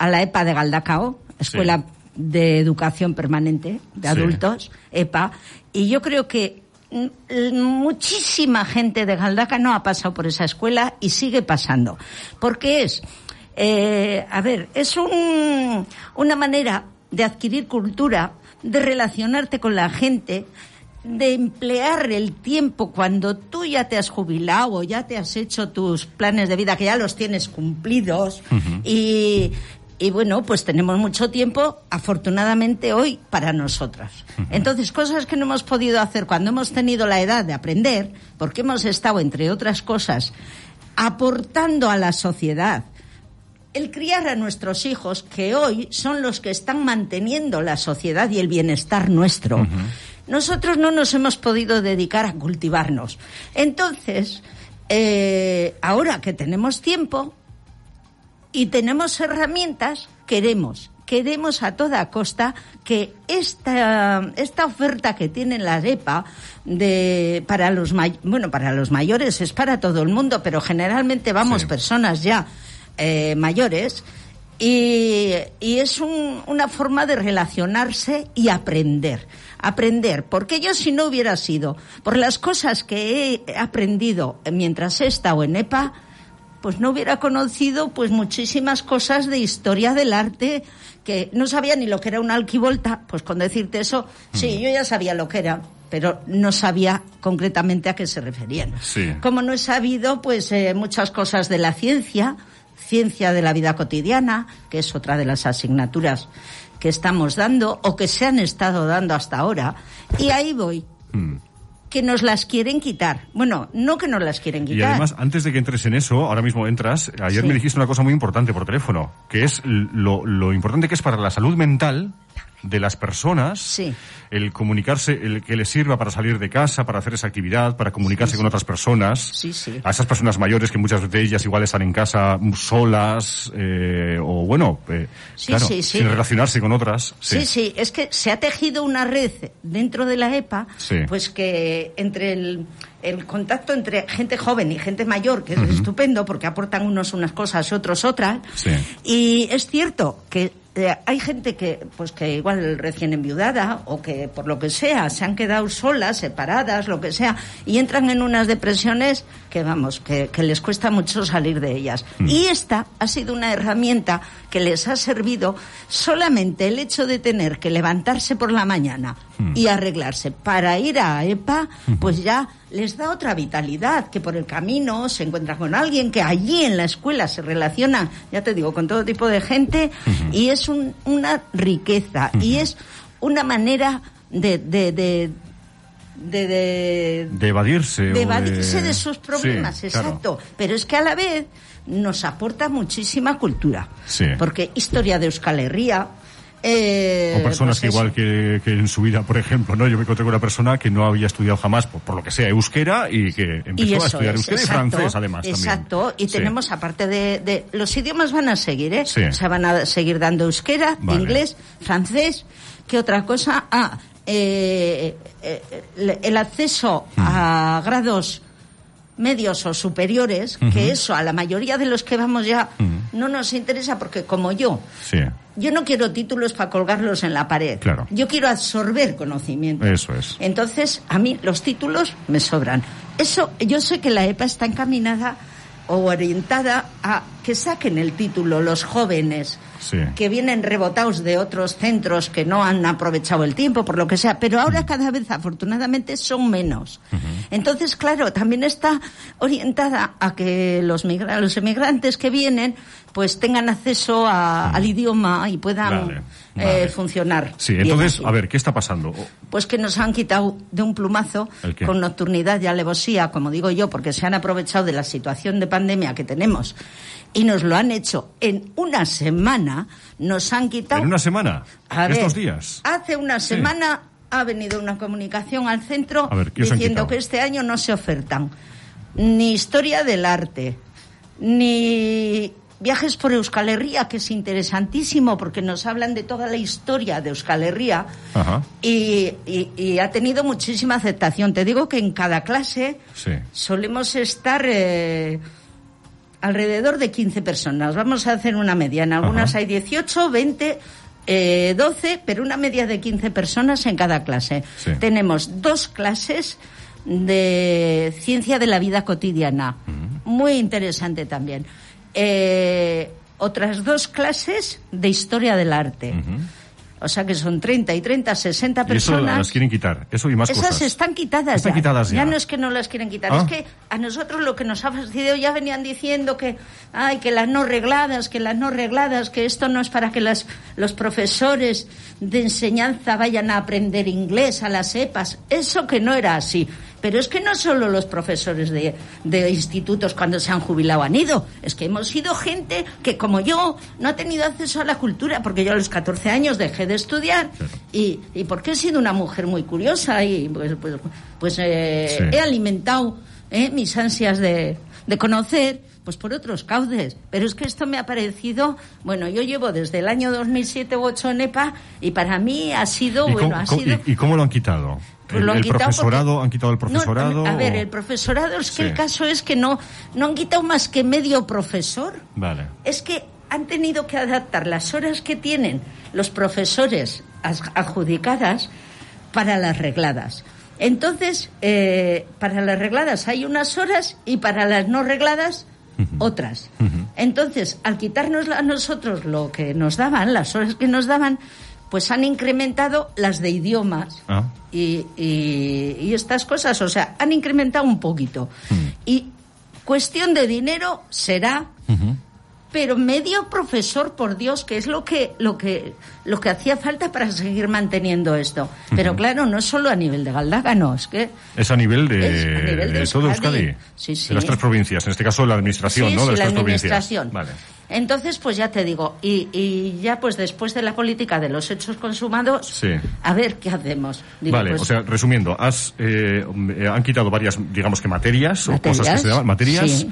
a la EPA de Galdacao, Escuela de Educación Permanente de Adultos, EPA, y yo creo que muchísima gente de Galdaca no ha pasado por esa escuela y sigue pasando. Porque es, eh, a ver, es un, una manera de adquirir cultura, de relacionarte con la gente, de emplear el tiempo cuando tú ya te has jubilado o ya te has hecho tus planes de vida, que ya los tienes cumplidos y, y bueno, pues tenemos mucho tiempo, afortunadamente hoy, para nosotras. Entonces, cosas que no hemos podido hacer cuando hemos tenido la edad de aprender, porque hemos estado, entre otras cosas, aportando a la sociedad, el criar a nuestros hijos, que hoy son los que están manteniendo la sociedad y el bienestar nuestro nosotros no nos hemos podido dedicar a cultivarnos. Entonces, eh, ahora que tenemos tiempo y tenemos herramientas, queremos, queremos a toda costa que esta, esta oferta que tiene la EPA de, para los, bueno, para los mayores es para todo el mundo, pero generalmente vamos personas ya eh, mayores, y, es una forma de relacionarse y aprender aprender, porque yo si no hubiera sido por las cosas que he aprendido mientras he estado en EPA, pues no hubiera conocido pues muchísimas cosas de historia del arte que no sabía ni lo que era una alquivolta, pues con decirte eso, sí, mm. yo ya sabía lo que era, pero no sabía concretamente a qué se referían. Como no he sabido pues eh, muchas cosas de la ciencia, ciencia de la vida cotidiana, que es otra de las asignaturas que estamos dando o que se han estado dando hasta ahora. Y ahí voy. Hmm. Que nos las quieren quitar. Bueno, no que nos las quieren quitar. Y además, antes de que entres en eso, ahora mismo entras, ayer me dijiste una cosa muy importante por teléfono, que es lo, lo importante que es para la salud mental de las personas, el comunicarse, el que les sirva para salir de casa, para hacer esa actividad, para comunicarse con otras personas, a esas personas mayores que muchas de ellas igual están en casa solas, eh, o bueno, eh, claro, sin relacionarse con otras. Sí. sí, es que se ha tejido una red dentro de la EPA, pues que entre el el contacto entre gente joven y gente mayor, que es estupendo porque aportan unos unas cosas y otros otras. Y es cierto que eh, hay gente que, pues que igual recién enviudada o que por lo que sea se han quedado solas, separadas, lo que sea, y entran en unas depresiones que vamos, que, les cuesta mucho salir de ellas. Mm. Y esta ha sido una herramienta que les ha servido solamente el hecho de tener que levantarse por la mañana mm. y arreglarse para ir a EPA, pues ya les da otra vitalidad, que por el camino se encuentra con alguien, que allí en la escuela se relaciona, ya te digo, con todo tipo de gente, y es una riqueza, y es una manera de, de, de de, de, evadirse. De evadirse de, sus problemas, exacto. Pero es que a la vez nos aporta muchísima cultura. Porque historia de Euskal Herria, eh, o personas pues que igual que, en su vida, por ejemplo, ¿no? Yo me encontré con una persona que no había estudiado jamás, por, lo que sea, euskera y que empezó a estudiar euskera y francés además Exacto, y tenemos aparte de, Los idiomas van a seguir, ¿eh? se O van a seguir dando euskera, inglés, francés, ¿qué otra cosa? Ah, eh, eh, el acceso mm. a grados medios o superiores, que eso a la mayoría de los que vamos ya no nos interesa porque como yo, yo no quiero títulos para colgarlos en la pared. Claro. Yo quiero absorber conocimiento. Eso es. Entonces, a mí los títulos me sobran. Eso, yo sé que la EPA está encaminada o orientada a que saquen el título los jóvenes que vienen rebotados de otros centros que no han aprovechado el tiempo, por lo que sea, pero ahora cada vez afortunadamente son menos. Entonces, claro, también está orientada a que los, los emigrantes que vienen pues tengan acceso al idioma y puedan eh, funcionar. Sí, entonces, a ver, ¿qué está pasando? Pues que nos han quitado de un plumazo con nocturnidad y alevosía, como digo yo, porque se han aprovechado de la situación de pandemia que tenemos y nos lo han hecho en una semana, nos han quitado... ¿En una semana? ¿Estos días? Hace una semana ha venido una comunicación al centro diciendo que este año no se ofertan ni historia del arte, ni viajes por Euskal Herria, que es interesantísimo porque nos hablan de toda la historia de Euskal Herria y, ha tenido muchísima aceptación. Te digo que en cada clase solemos estar... Eh, alrededor de 15 personas. Vamos a hacer una media. En algunas hay 18, 20, eh, 12, pero una media de 15 personas en cada clase. Tenemos dos clases de ciencia de la vida cotidiana. Muy interesante también. Eh, otras dos clases de historia del arte. O sea que son 30 y 30, 60 personas. Y eso las quieren quitar, eso y más Esas cosas. están quitadas están ya. Quitadas ya. ya. no es que no las quieren quitar, es Ah. que a nosotros lo que nos ha fastidiado ya venían diciendo que, ay, que las no regladas, que las no regladas, que esto no es para que las, los profesores de enseñanza vayan a aprender inglés a las EPAs. Eso que no era así. Pero es que no solo los profesores de, de institutos cuando se han jubilado han ido, es que hemos sido gente que como yo no ha tenido acceso a la cultura, porque yo a los 14 años dejé de estudiar y, y porque he sido una mujer muy curiosa y pues, pues, pues eh, Sí. he alimentado eh, mis ansias de, de conocer pues por otros cauces. Pero es que esto me ha parecido, bueno, yo llevo desde el año 2007 u 8 en EPA y para mí ha sido, ¿Y, bueno, cómo, ha sido... y- y cómo lo han quitado? Pues ¿El, lo han el quitado profesorado? porque- ¿Han quitado el No, profesorado? a ver, el profesorado es que Sí. el caso es que no, no han quitado más que medio profesor. Vale. Es que han tenido que adaptar las horas que tienen los profesores as- adjudicadas para las regladas. Entonces, eh, para las regladas hay unas horas y para las no regladas otras. Entonces, al quitarnos a nosotros lo que nos daban, las horas que nos daban, pues han incrementado las de idiomas Ah. y, y- y estas cosas. O sea, han incrementado un poquito. Y cuestión de dinero será, pero medio profesor, por Dios, que es lo que, lo que, lo que hacía falta para seguir manteniendo esto. Pero claro, no es solo a nivel de Galdácano, es que Es a nivel de, Es a nivel de todo Euskadi. Sí, sí. De las tres provincias, en este caso la administración, sí, ¿no? de las la tres administración. provincias. Vale. Entonces, pues ya te digo, y, y ya pues después de la política de los hechos consumados, Sí. a ver qué hacemos. Digo, vale, pues, o sea, resumiendo, has, eh, eh, han quitado varias, digamos que materias, o cosas que Materias, se llaman materias, sí.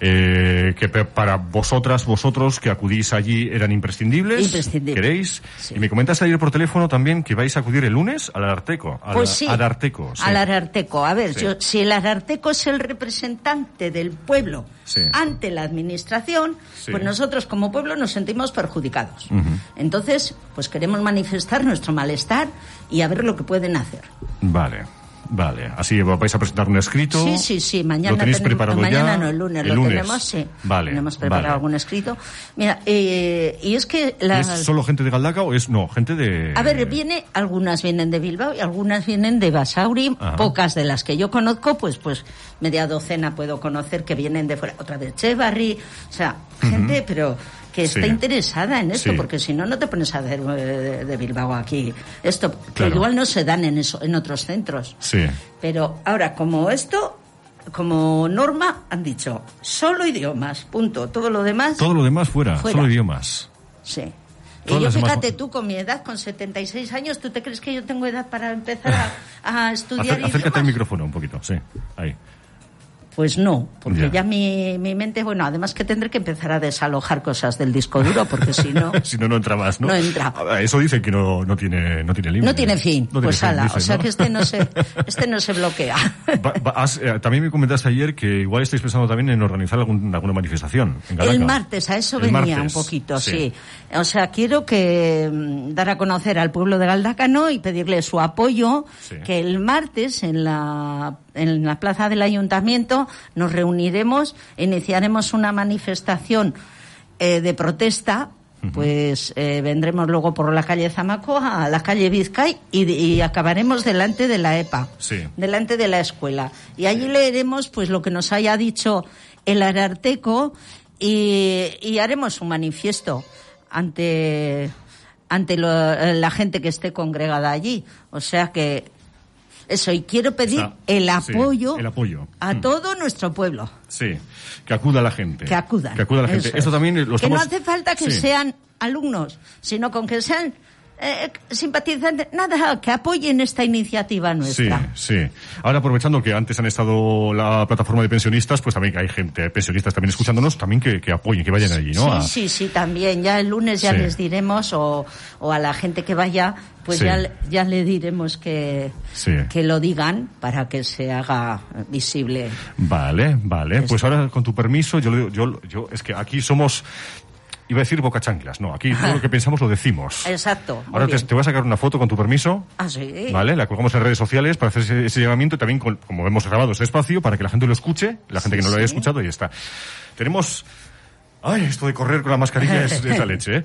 Eh, que para vosotras, vosotros que acudís allí eran imprescindibles, Imprescindibles. queréis. Sí. Y me comentaste ayer por teléfono también que vais a acudir el lunes al Arteco. Al, Pues sí. Al Arteco, sí. Al Ararteco. A ver, Sí. yo- si el Ararteco es el representante del pueblo ante la administración, pues nosotros como pueblo nos sentimos perjudicados. Entonces, pues queremos manifestar nuestro malestar y a ver lo que pueden hacer. Vale. Vale, así vais a presentar un escrito. Sí, sí, sí. Mañana ¿Lo tenéis preparado mañana ya? no, el lunes El lo lunes. tenemos, sí. Vale. Tenemos preparado vale. algún escrito. Mira, eh, y es que ¿Y las... ¿Es solo gente de Galdaca o es no, gente de A ver, viene, algunas vienen de Bilbao y algunas vienen de Basauri, Ajá. pocas de las que yo conozco, pues pues media docena puedo conocer que vienen de fuera, otra de Chevarri, o sea, gente, pero que está Sí. interesada en esto, Sí. porque si no, no te pones a hacer eh, de, de Bilbao aquí. Esto, que Claro. igual no se dan en, eso, en otros centros. Sí. Pero ahora, como esto, como norma, han dicho, solo idiomas, punto. Todo lo demás, Todo lo demás fuera, Fuera. solo idiomas. sí. Y yo las demás- fíjate tú, con mi edad, con 76 años, ¿tú te crees que yo tengo edad para empezar a, a estudiar Acer- acércate al idiomas? micrófono un poquito, sí. Ahí. Pues no, porque Ya. ya, mi, mi mente, bueno, además que tendré que empezar a desalojar cosas del disco duro, porque si no... si no, no entra más, ¿no? No entra. Eso dicen que no, no tiene, no tiene límite. No tiene fin, No tiene pues fin, ala, o sea ¿no? que este no se, este no se bloquea. Va- va- has- eh, también me comentaste ayer que igual estáis pensando también en organizar algún- alguna manifestación en. El martes, a eso El venía martes, un poquito, sí. sí. O sea, quiero que mm, dar a conocer al pueblo de Galdácano y pedirle su apoyo, Sí. que el martes en la, en la plaza del ayuntamiento nos reuniremos, iniciaremos una manifestación eh, de protesta. Pues eh, vendremos luego por la calle Zamaco a la calle Vizcay y, y acabaremos delante de la EPA Sí. delante de la escuela. Y allí leeremos pues lo que nos haya dicho el Ararteco y, y haremos un manifiesto ante ante lo- la gente que esté congregada allí. O sea que eso y quiero pedir el sí, apoyo, el apoyo. a Mm. todo nuestro pueblo. Sí, que acuda la gente. Que acudan. Que acuda la gente. Eso también lo Que no estamos- hace falta que Sí. sean alumnos, sino con que sean eh, simpatizantes, nada, que apoyen esta iniciativa nuestra. Sí, sí. Ahora aprovechando que antes han estado la plataforma de pensionistas, pues también que hay gente, pensionistas también escuchándonos, también que, que apoyen, que vayan allí, ¿no? Sí, sí, sí, también. Ya el lunes ya les diremos, o, o a la gente que vaya, pues ya, ya le diremos que, que lo digan para que se haga visible. Vale, vale. Pues ahora, con tu permiso, yo, yo, yo, es que aquí somos, Iba a decir boca chanclas, no, aquí todo lo que pensamos lo decimos. Exacto. Ahora te, voy a sacar una foto con tu permiso. Ah, sí. Vale, la colgamos en redes sociales para hacer ese, llamamiento y también, como hemos grabado este espacio, para que la gente lo escuche, la gente que no lo haya escuchado, y está. Tenemos Ay, esto de correr con la mascarilla es, la leche, ¿eh?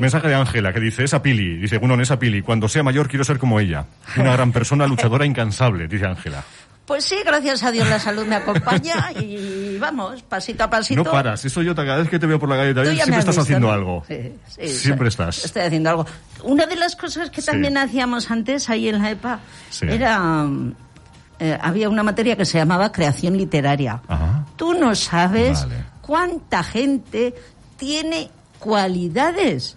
Mensaje de Ángela que dice, esa Pili, dice, bueno, esa Pili, cuando sea mayor quiero ser como ella. Una gran persona, luchadora, incansable, dice Ángela. Pues sí, gracias a Dios la salud me acompaña y vamos, pasito a pasito. No paras, eso yo cada vez que te veo por la calle siempre estás haciendo algo. Sí, siempre estás. Estoy haciendo algo. Una de las cosas que también hacíamos antes ahí en la EPA era... Eh, había una materia que se llamaba creación literaria. Tú no sabes cuánta gente tiene cualidades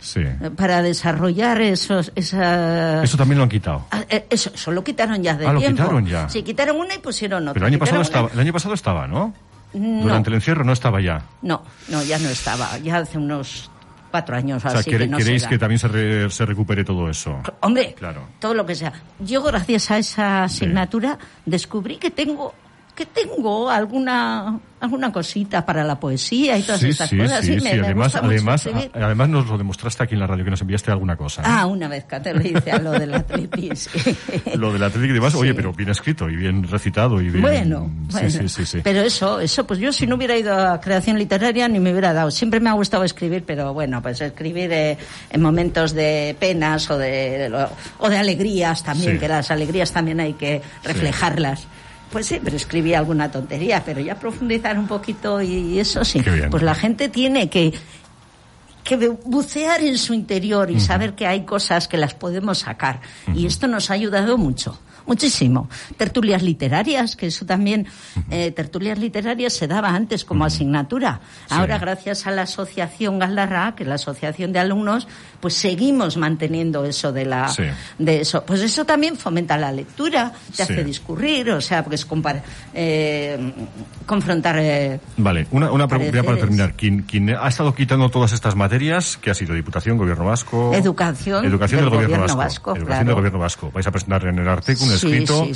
para desarrollar esos esa eso también lo han quitado. Ah, eh, eso, eso, lo quitaron ya de ah, tiempo. lo quitaron ya. Sí quitaron una y pusieron otra pero el año pasado estaba el año pasado estaba no, durante el encierro no estaba ya. No no ya no estaba ya hace unos cuatro años o sea, así que no queréis que también se, se recupere todo eso hombre claro. todo lo que sea. Yo gracias a esa asignatura descubrí que tengo que tengo alguna alguna cosita para la poesía y todas estas cosas. Sí, sí, además, además, además nos lo demostraste aquí en la radio, que nos enviaste alguna cosa. ¿eh? Ah, una vez que te lo hice a lo del atletis. lo del atletis y demás, oye, pero bien escrito y bien recitado y bien... Bueno, bueno. Sí, sí, sí, Pero eso, eso, pues yo si no hubiera ido a creación literaria ni me hubiera dado. Siempre me ha gustado escribir, pero bueno, pues escribir eh, en momentos de penas o de, o de alegrías también, que las alegrías también hay que reflejarlas. Pues sí, pero escribí alguna tontería, pero ya profundizar un poquito y eso sí. Pues la gente tiene que que bucear en su interior y saber que hay cosas que las podemos sacar. Y esto nos ha ayudado mucho muchísimo. Tertulias literarias, que eso también, eh, tertulias literarias se daba antes como asignatura. Ahora, gracias a la asociación Galarra, que es la asociación de alumnos, pues seguimos manteniendo eso de la, de eso. Pues eso también fomenta la lectura, te hace discurrir, o sea, pues eh, confrontar. Eh, vale, una, una pregunta para terminar. ¿Quién, ha estado quitando todas estas materias? ¿Qué ha sido? ¿Diputación, Gobierno Vasco? Educación. Educación del, Gobierno, Vasco. Educación del Gobierno Vasco. Vais a presentar en el artículo escrito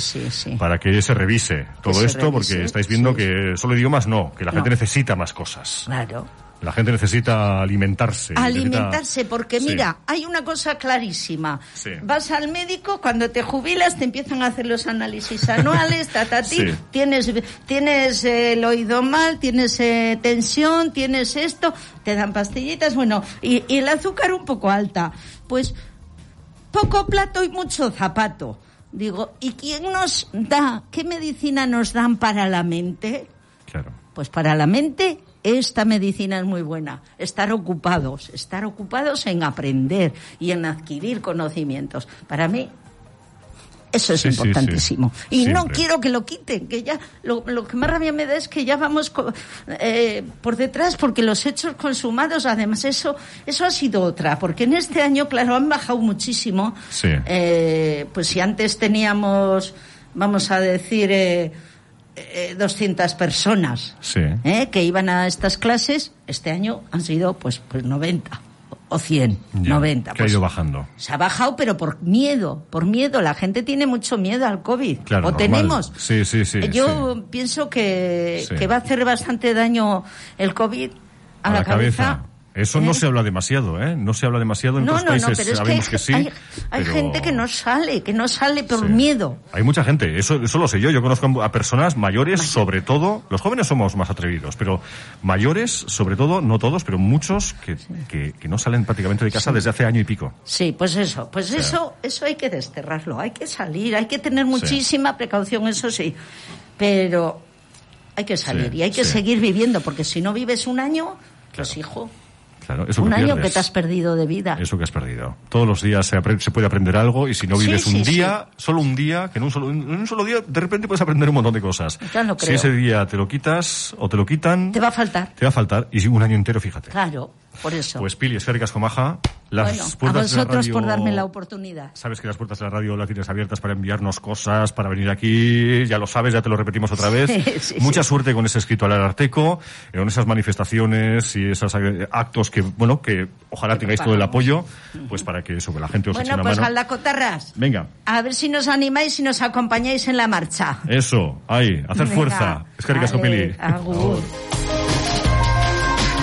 para que se revise todo esto, porque estáis viendo que solo idiomas no, que la gente necesita más cosas. Claro. La gente necesita alimentarse. Alimentarse, porque mira, hay una cosa clarísima. Vas al médico, cuando te jubilas te empiezan a hacer los análisis anuales, tatati, tienes, tienes eh, el oído mal, tienes eh, tensión, tienes esto, te dan pastillitas, bueno, y, y el azúcar un poco alta. Pues poco plato y mucho zapato. Digo, ¿y quién nos da? ¿Qué medicina nos dan para la mente? Claro. Pues para la mente esta medicina es muy buena. Estar ocupados, estar ocupados en aprender y en adquirir conocimientos. Para mí eso es importantísimo. Y no quiero que lo quiten, que ya lo, que más rabia me da es que ya vamos eh, por detrás porque los hechos consumados, además eso eso ha sido otra, porque en este año, claro, han bajado muchísimo. Eh, pues si antes teníamos, vamos a decir, eh, 200 eh, personas que iban a estas clases, este año han sido pues, pues 90 o 100, 90. Que ha ido bajando. Se ha bajado, pero por miedo, por miedo. La gente tiene mucho miedo al COVID. Claro, o tenemos. Sí, sí, sí. Yo pienso que, que va a hacer bastante daño el COVID a, la, cabeza eso no ¿Eh? se habla demasiado, ¿eh? No se habla demasiado en otros países. Sabemos que, sí. Hay, gente que no sale, que no sale por miedo. Hay mucha gente, eso, eso lo sé yo. Yo conozco a personas mayores, sobre todo. Los jóvenes somos más atrevidos, pero mayores, sobre todo, no todos, pero muchos que, que, no salen prácticamente de casa desde hace año y pico. Sí, pues eso, pues eso, eso hay que desterrarlo. Hay que salir, hay que tener muchísima precaución, eso sí. Pero hay que salir y hay que seguir viviendo, porque si no vives un año, pues hijo un año que te has perdido de vida. Eso que has perdido. Todos los días se, se puede aprender algo y si no vives un día, solo un día, que en un, solo, en un solo día de repente puedes aprender un montón de cosas. Si ese día te lo quitas o te lo quitan... Te va a faltar. Te va a faltar. Y un año entero, fíjate. Claro, por eso. Pues Pili, esféricas comaja. Las puertas a vosotros por darme la oportunidad. Sabes que las puertas de la radio las tienes abiertas para enviarnos cosas, para venir aquí, ya lo sabes, ya te lo repetimos otra vez. Mucha suerte con ese escrito al Arteco, con esas manifestaciones y esos actos que, bueno, que ojalá tengáis todo el apoyo, pues para que eso, que la gente os bueno, eche una pues mano. Cotarras. Venga. A ver si nos animáis y nos acompañáis en la marcha. Eso, ahí, hacer fuerza. Es que vale, Agur.